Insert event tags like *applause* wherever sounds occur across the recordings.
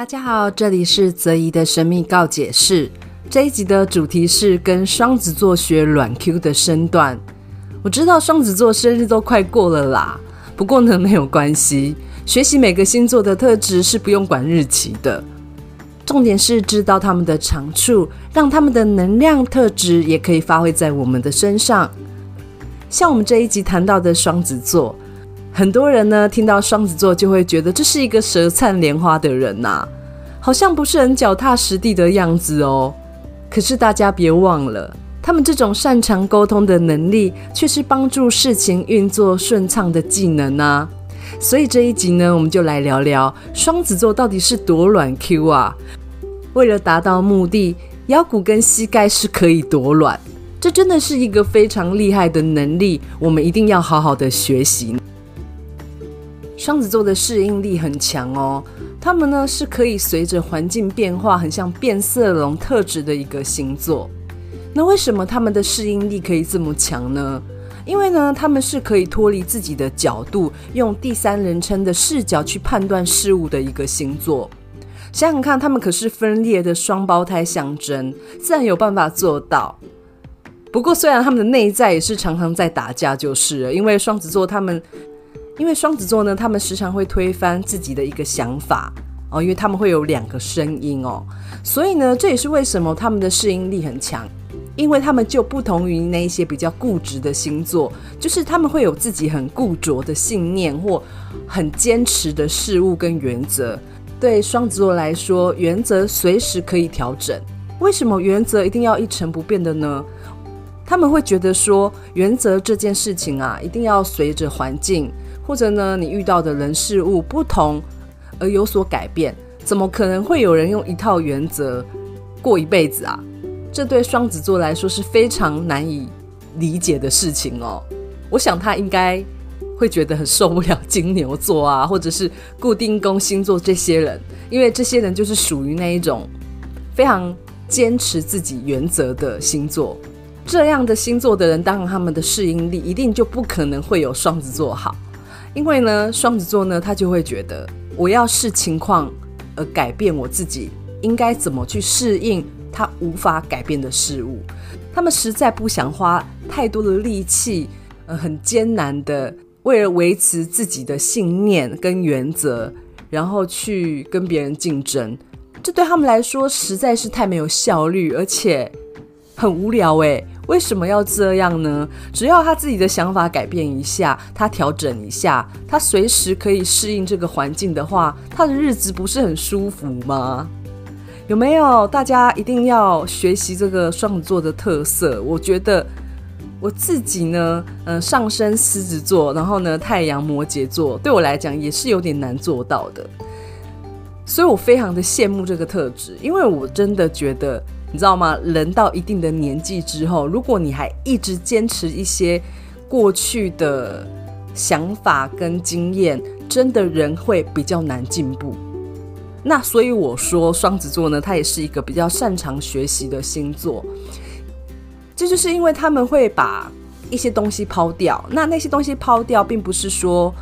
大家好，这里是泽怡的神秘告解室。这一集的主题是跟双子座学软 Q 的身段。我知道双子座生日都快过了啦，不过呢，没有关系，学习每个星座的特质是不用管日期的，重点是知道他们的长处，让他们的能量特质也可以发挥在我们的身上。像我们这一集谈到的双子座。很多人呢，听到双子座就会觉得这是一个舌灿莲花的人呐、啊，好像不是很脚踏实地的样子哦。可是大家别忘了，他们这种擅长沟通的能力，却是帮助事情运作顺畅的技能啊。所以这一集呢，我们就来聊聊双子座到底是多软 Q 啊？为了达到目的，腰骨跟膝盖是可以多软，这真的是一个非常厉害的能力，我们一定要好好的学习。双子座的适应力很强哦，他们呢是可以随着环境变化，很像变色龙特质的一个星座。那为什么他们的适应力可以这么强呢？因为呢，他们是可以脱离自己的角度，用第三人称的视角去判断事物的一个星座。想想看，他们可是分裂的双胞胎象征，自然有办法做到。不过，虽然他们的内在也是常常在打架，就是了，因为双子座他们。因为双子座呢，他们时常会推翻自己的一个想法哦，因为他们会有两个声音哦，所以呢，这也是为什么他们的适应力很强，因为他们就不同于那一些比较固执的星座，就是他们会有自己很固着的信念或很坚持的事物跟原则。对双子座来说，原则随时可以调整。为什么原则一定要一成不变的呢？他们会觉得说，原则这件事情啊，一定要随着环境。或者呢，你遇到的人事物不同而有所改变，怎么可能会有人用一套原则过一辈子啊？这对双子座来说是非常难以理解的事情哦。我想他应该会觉得很受不了金牛座啊，或者是固定宫星座这些人，因为这些人就是属于那一种非常坚持自己原则的星座。这样的星座的人，当然他们的适应力一定就不可能会有双子座好。因为呢，双子座呢，他就会觉得我要视情况而改变我自己，应该怎么去适应他无法改变的事物。他们实在不想花太多的力气，呃，很艰难的为了维持自己的信念跟原则，然后去跟别人竞争。这对他们来说实在是太没有效率，而且很无聊诶。为什么要这样呢？只要他自己的想法改变一下，他调整一下，他随时可以适应这个环境的话，他的日子不是很舒服吗？有没有？大家一定要学习这个双子座的特色。我觉得我自己呢，呃，上升狮子座，然后呢，太阳摩羯座，对我来讲也是有点难做到的。所以我非常的羡慕这个特质，因为我真的觉得。你知道吗？人到一定的年纪之后，如果你还一直坚持一些过去的想法跟经验，真的人会比较难进步。那所以我说，双子座呢，他也是一个比较擅长学习的星座。这就是因为他们会把一些东西抛掉。那那些东西抛掉，并不是说。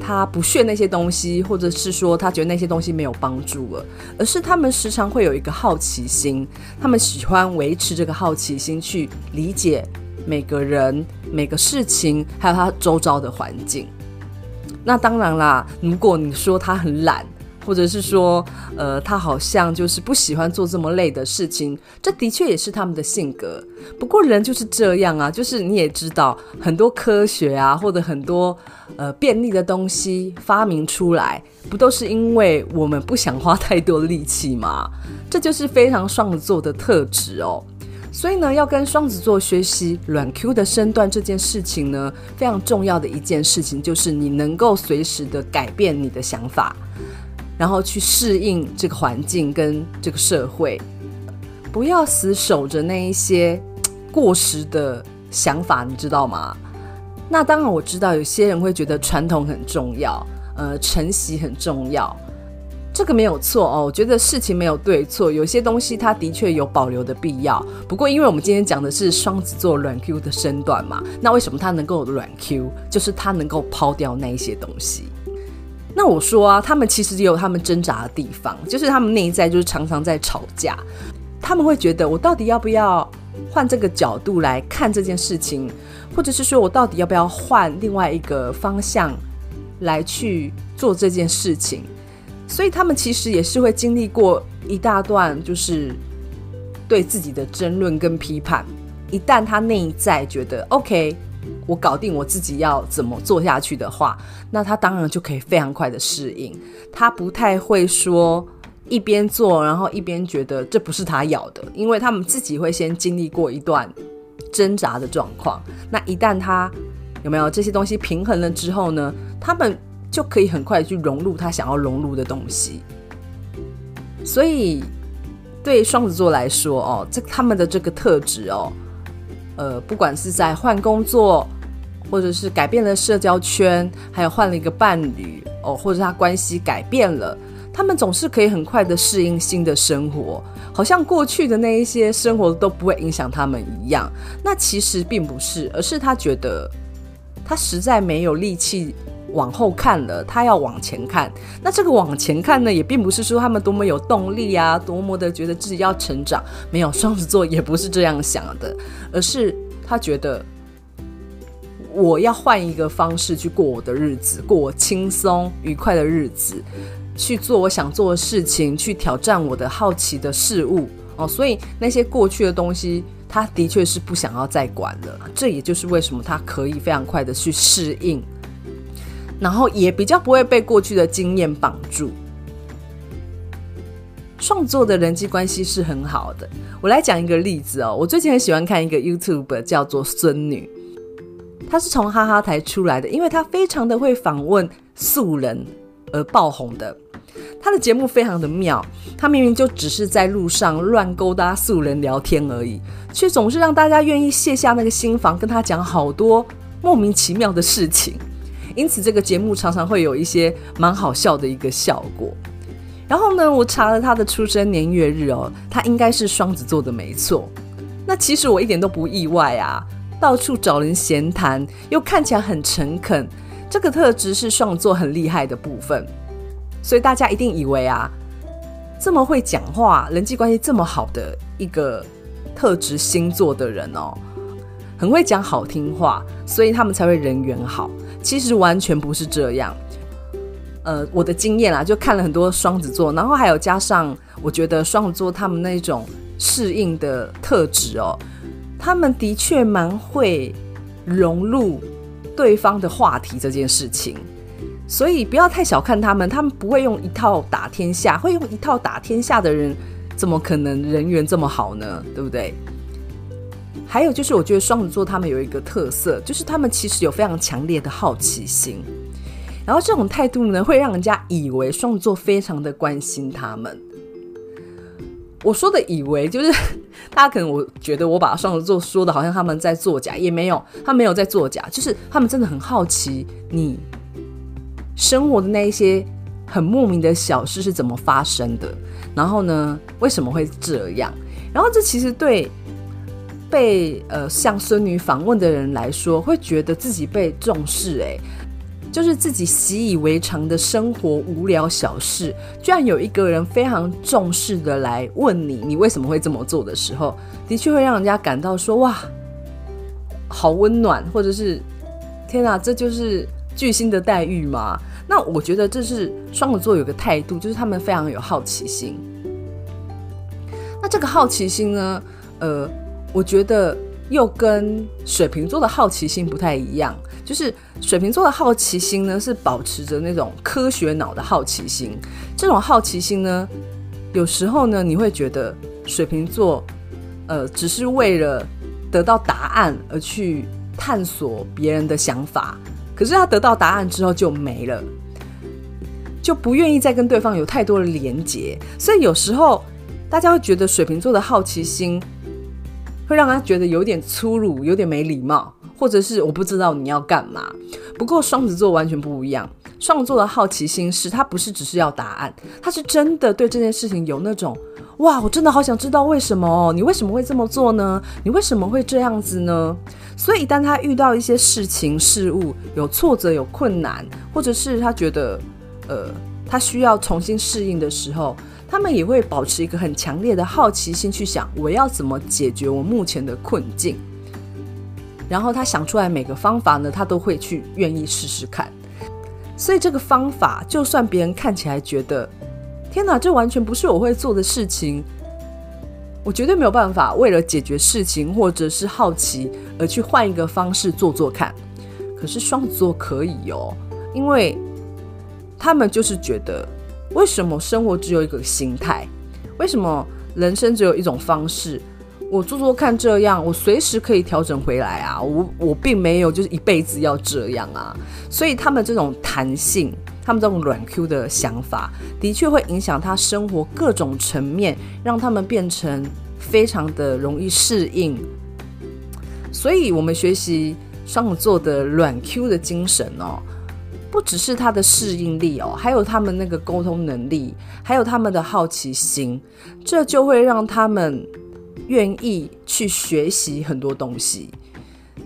他不屑那些东西，或者是说他觉得那些东西没有帮助了，而是他们时常会有一个好奇心，他们喜欢维持这个好奇心去理解每个人、每个事情，还有他周遭的环境。那当然啦，如果你说他很懒。或者是说，呃，他好像就是不喜欢做这么累的事情，这的确也是他们的性格。不过人就是这样啊，就是你也知道，很多科学啊，或者很多呃便利的东西发明出来，不都是因为我们不想花太多力气吗？这就是非常双子座的特质哦。所以呢，要跟双子座学习软 Q 的身段这件事情呢，非常重要的一件事情就是你能够随时的改变你的想法。然后去适应这个环境跟这个社会，不要死守着那一些过时的想法，你知道吗？那当然我知道有些人会觉得传统很重要，呃，承袭很重要，这个没有错哦。我觉得事情没有对错，有些东西它的确有保留的必要。不过，因为我们今天讲的是双子座软 Q 的身段嘛，那为什么它能够软 Q？就是它能够抛掉那一些东西。那我说啊，他们其实也有他们挣扎的地方，就是他们内在就是常常在吵架。他们会觉得，我到底要不要换这个角度来看这件事情，或者是说我到底要不要换另外一个方向来去做这件事情？所以他们其实也是会经历过一大段，就是对自己的争论跟批判。一旦他内在觉得 OK，我搞定我自己要怎么做下去的话，那他当然就可以非常快的适应。他不太会说一边做，然后一边觉得这不是他要的，因为他们自己会先经历过一段挣扎的状况。那一旦他有没有这些东西平衡了之后呢，他们就可以很快去融入他想要融入的东西。所以对双子座来说，哦，这他们的这个特质哦。呃，不管是在换工作，或者是改变了社交圈，还有换了一个伴侣哦，或者他关系改变了，他们总是可以很快的适应新的生活，好像过去的那一些生活都不会影响他们一样。那其实并不是，而是他觉得他实在没有力气往后看了，他要往前看。那这个往前看呢，也并不是说他们多么有动力啊，多么的觉得自己要成长。没有，双子座也不是这样想的，而是他觉得我要换一个方式去过我的日子，过我轻松愉快的日子，去做我想做的事情，去挑战我的好奇的事物哦。所以那些过去的东西，他的确是不想要再管了。这也就是为什么他可以非常快的去适应。然后也比较不会被过去的经验绑住。创作的人际关系是很好的。我来讲一个例子哦，我最近很喜欢看一个 YouTube 叫做孙女，她是从哈哈台出来的，因为她非常的会访问素人而爆红的。她的节目非常的妙，她明明就只是在路上乱勾搭素人聊天而已，却总是让大家愿意卸下那个心防，跟她讲好多莫名其妙的事情。因此，这个节目常常会有一些蛮好笑的一个效果。然后呢，我查了他的出生年月日哦，他应该是双子座的，没错。那其实我一点都不意外啊，到处找人闲谈，又看起来很诚恳，这个特质是双子座很厉害的部分。所以大家一定以为啊，这么会讲话、人际关系这么好的一个特质星座的人哦，很会讲好听话，所以他们才会人缘好。其实完全不是这样，呃，我的经验啊，就看了很多双子座，然后还有加上，我觉得双子座他们那种适应的特质哦，他们的确蛮会融入对方的话题这件事情，所以不要太小看他们，他们不会用一套打天下，会用一套打天下的人，怎么可能人缘这么好呢？对不对？还有就是，我觉得双子座他们有一个特色，就是他们其实有非常强烈的好奇心，然后这种态度呢，会让人家以为双子座非常的关心他们。我说的以为，就是 *laughs* 大家可能我觉得我把双子座说的好像他们在作假，也没有，他没有在作假，就是他们真的很好奇你生活的那一些很莫名的小事是怎么发生的，然后呢，为什么会这样？然后这其实对。被呃像孙女访问的人来说，会觉得自己被重视，哎，就是自己习以为常的生活无聊小事，居然有一个人非常重视的来问你，你为什么会这么做的时候，的确会让人家感到说哇，好温暖，或者是天哪，这就是巨星的待遇吗？那我觉得这是双子座有个态度，就是他们非常有好奇心。那这个好奇心呢，呃。我觉得又跟水瓶座的好奇心不太一样，就是水瓶座的好奇心呢，是保持着那种科学脑的好奇心。这种好奇心呢，有时候呢，你会觉得水瓶座，呃，只是为了得到答案而去探索别人的想法，可是他得到答案之后就没了，就不愿意再跟对方有太多的连结。所以有时候大家会觉得水瓶座的好奇心。会让他觉得有点粗鲁，有点没礼貌，或者是我不知道你要干嘛。不过双子座完全不一样，双子座的好奇心是他不是只是要答案，他是真的对这件事情有那种哇，我真的好想知道为什么哦，你为什么会这么做呢？你为什么会这样子呢？所以当他遇到一些事情事物有挫折有困难，或者是他觉得呃，他需要重新适应的时候，他们也会保持一个很强烈的好奇心，去想我要怎么解决我目前的困境。然后他想出来每个方法呢，他都会去愿意试试看。所以这个方法，就算别人看起来觉得，天哪，这完全不是我会做的事情，我绝对没有办法为了解决事情或者是好奇而去换一个方式做做看。可是双子座可以哦，因为他们就是觉得，为什么生活只有一个形态？为什么人生只有一种方式？我做做看，这样我随时可以调整回来啊！我我并没有就是一辈子要这样啊！所以他们这种弹性，他们这种软 Q 的想法，的确会影响他生活各种层面，让他们变成非常的容易适应。所以，我们学习双子座的软 Q 的精神哦，不只是他的适应力哦，还有他们那个沟通能力，还有他们的好奇心，这就会让他们。愿意去学习很多东西。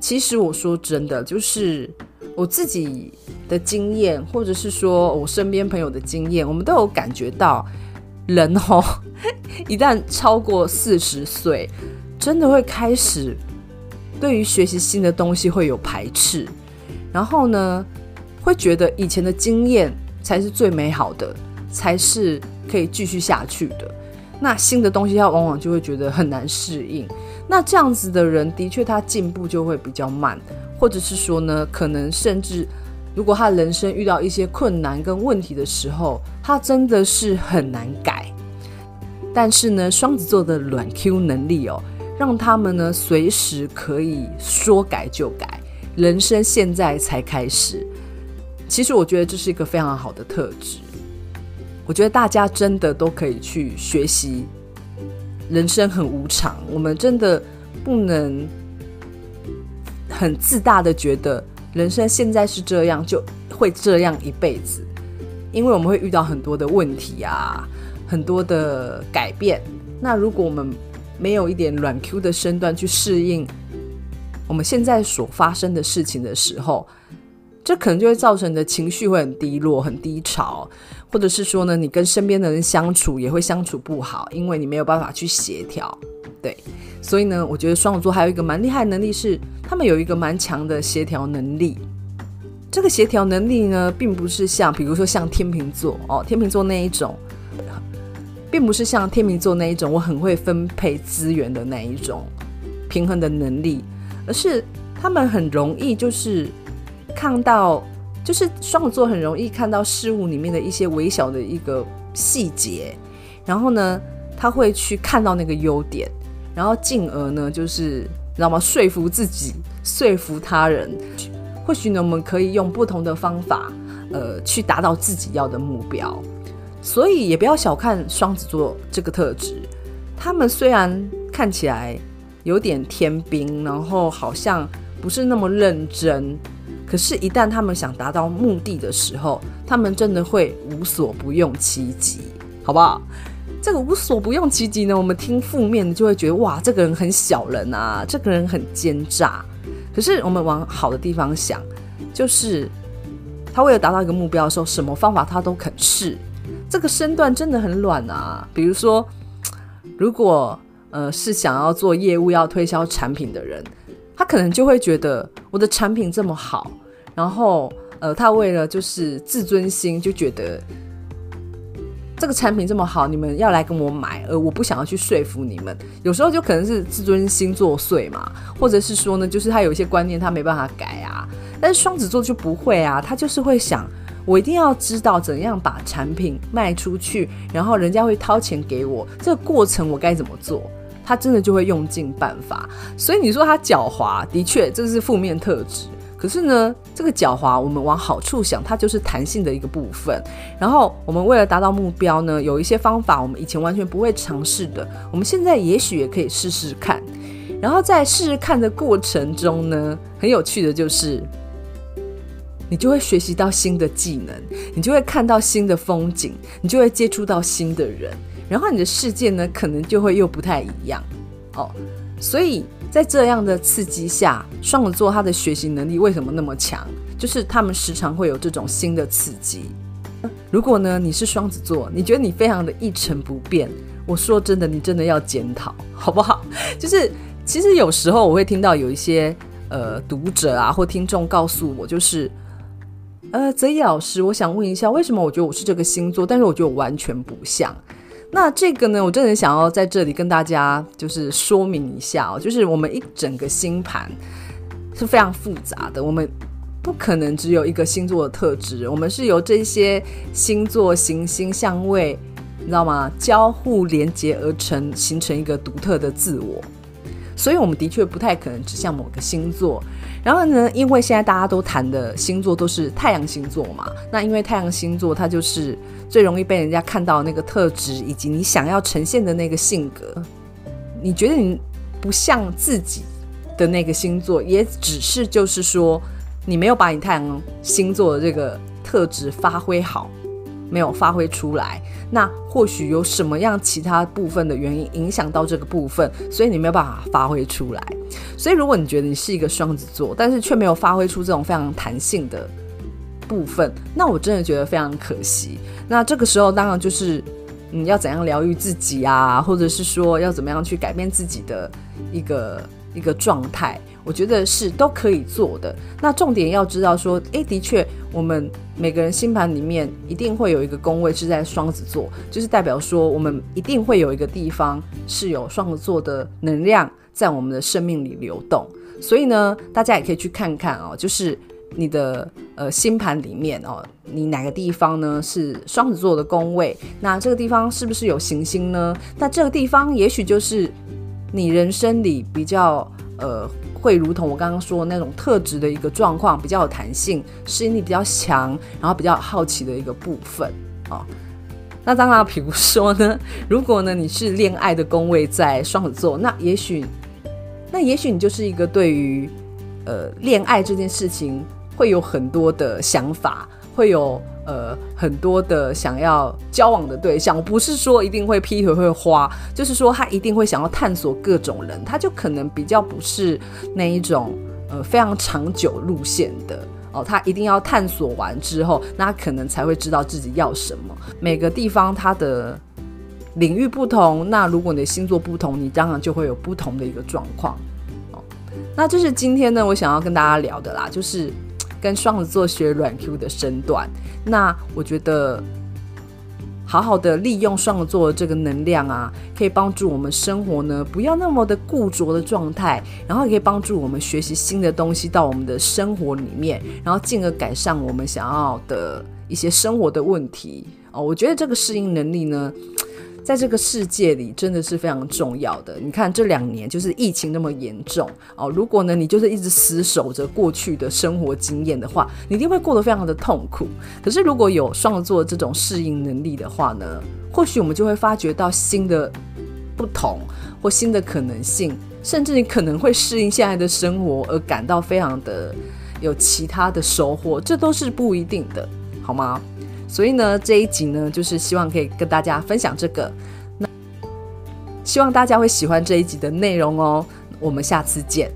其实我说真的，就是我自己的经验，或者是说我身边朋友的经验，我们都有感觉到，人哦，一旦超过四十岁，真的会开始对于学习新的东西会有排斥，然后呢，会觉得以前的经验才是最美好的，才是可以继续下去的。那新的东西，他往往就会觉得很难适应。那这样子的人，的确他进步就会比较慢，或者是说呢，可能甚至如果他人生遇到一些困难跟问题的时候，他真的是很难改。但是呢，双子座的软 Q 能力哦，让他们呢随时可以说改就改，人生现在才开始。其实我觉得这是一个非常好的特质。我觉得大家真的都可以去学习。人生很无常，我们真的不能很自大的觉得人生现在是这样，就会这样一辈子。因为我们会遇到很多的问题啊，很多的改变。那如果我们没有一点软 Q 的身段去适应我们现在所发生的事情的时候，这可能就会造成你的情绪会很低落、很低潮。或者是说呢，你跟身边的人相处也会相处不好，因为你没有办法去协调，对。所以呢，我觉得双子座还有一个蛮厉害的能力是，他们有一个蛮强的协调能力。这个协调能力呢，并不是像比如说像天秤座哦，天秤座那一种，并不是像天秤座那一种，我很会分配资源的那一种平衡的能力，而是他们很容易就是看到。就是双子座很容易看到事物里面的一些微小的一个细节，然后呢，他会去看到那个优点，然后进而呢，就是你知道吗？说服自己，说服他人。或许呢，我们可以用不同的方法，呃，去达到自己要的目标。所以也不要小看双子座这个特质，他们虽然看起来有点天兵，然后好像不是那么认真。可是，一旦他们想达到目的的时候，他们真的会无所不用其极，好不好？这个无所不用其极呢，我们听负面的就会觉得哇，这个人很小人啊，这个人很奸诈。可是，我们往好的地方想，就是他为了达到一个目标的时候，什么方法他都肯试。这个身段真的很软啊。比如说，如果呃是想要做业务、要推销产品的人。他可能就会觉得我的产品这么好，然后呃，他为了就是自尊心，就觉得这个产品这么好，你们要来跟我买，而我不想要去说服你们。有时候就可能是自尊心作祟嘛，或者是说呢，就是他有一些观念他没办法改啊。但是双子座就不会啊，他就是会想，我一定要知道怎样把产品卖出去，然后人家会掏钱给我，这个过程我该怎么做？他真的就会用尽办法，所以你说他狡猾，的确这是负面特质。可是呢，这个狡猾，我们往好处想，它就是弹性的一个部分。然后我们为了达到目标呢，有一些方法我们以前完全不会尝试的，我们现在也许也可以试试看。然后在试试看的过程中呢，很有趣的就是，你就会学习到新的技能，你就会看到新的风景，你就会接触到新的人。然后你的世界呢，可能就会又不太一样哦。所以在这样的刺激下，双子座他的学习能力为什么那么强？就是他们时常会有这种新的刺激。如果呢你是双子座，你觉得你非常的一成不变，我说真的，你真的要检讨，好不好？*laughs* 就是其实有时候我会听到有一些呃读者啊或听众告诉我，就是呃泽一老师，我想问一下，为什么我觉得我是这个星座，但是我觉得我完全不像？那这个呢，我真的想要在这里跟大家就是说明一下哦，就是我们一整个星盘是非常复杂的，我们不可能只有一个星座的特质，我们是由这些星座、行星、相位，你知道吗？交互连接而成，形成一个独特的自我。所以，我们的确不太可能只像某个星座。然后呢，因为现在大家都谈的星座都是太阳星座嘛，那因为太阳星座它就是最容易被人家看到那个特质，以及你想要呈现的那个性格。你觉得你不像自己的那个星座，也只是就是说你没有把你太阳星座的这个特质发挥好。没有发挥出来，那或许有什么样其他部分的原因影响到这个部分，所以你没有办法发挥出来。所以如果你觉得你是一个双子座，但是却没有发挥出这种非常弹性的部分，那我真的觉得非常可惜。那这个时候当然就是你要怎样疗愈自己啊，或者是说要怎么样去改变自己的一个一个状态。我觉得是都可以做的。那重点要知道说，诶，的确，我们每个人星盘里面一定会有一个宫位是在双子座，就是代表说我们一定会有一个地方是有双子座的能量在我们的生命里流动。所以呢，大家也可以去看看哦，就是你的呃星盘里面哦，你哪个地方呢是双子座的宫位？那这个地方是不是有行星呢？那这个地方也许就是你人生里比较呃。会如同我刚刚说的那种特质的一个状况，比较有弹性，适应力比较强，然后比较好奇的一个部分啊、哦。那当然，比如说呢，*laughs* 如果呢你是恋爱的宫位在双子座，那也许，那也许你就是一个对于呃恋爱这件事情会有很多的想法，会有。呃，很多的想要交往的对象，不是说一定会劈腿会花，就是说他一定会想要探索各种人，他就可能比较不是那一种呃非常长久路线的哦，他一定要探索完之后，那他可能才会知道自己要什么。每个地方它的领域不同，那如果你的星座不同，你当然就会有不同的一个状况哦。那这是今天呢，我想要跟大家聊的啦，就是。跟双子座学软 Q 的身段，那我觉得好好的利用双子座的这个能量啊，可以帮助我们生活呢，不要那么的固着的状态，然后也可以帮助我们学习新的东西到我们的生活里面，然后进而改善我们想要的一些生活的问题哦。我觉得这个适应能力呢。在这个世界里，真的是非常重要的。你看这两年就是疫情那么严重哦，如果呢你就是一直死守着过去的生活经验的话，你一定会过得非常的痛苦。可是如果有创作这种适应能力的话呢，或许我们就会发觉到新的不同或新的可能性，甚至你可能会适应现在的生活而感到非常的有其他的收获，这都是不一定的，好吗？所以呢，这一集呢，就是希望可以跟大家分享这个。那希望大家会喜欢这一集的内容哦。我们下次见。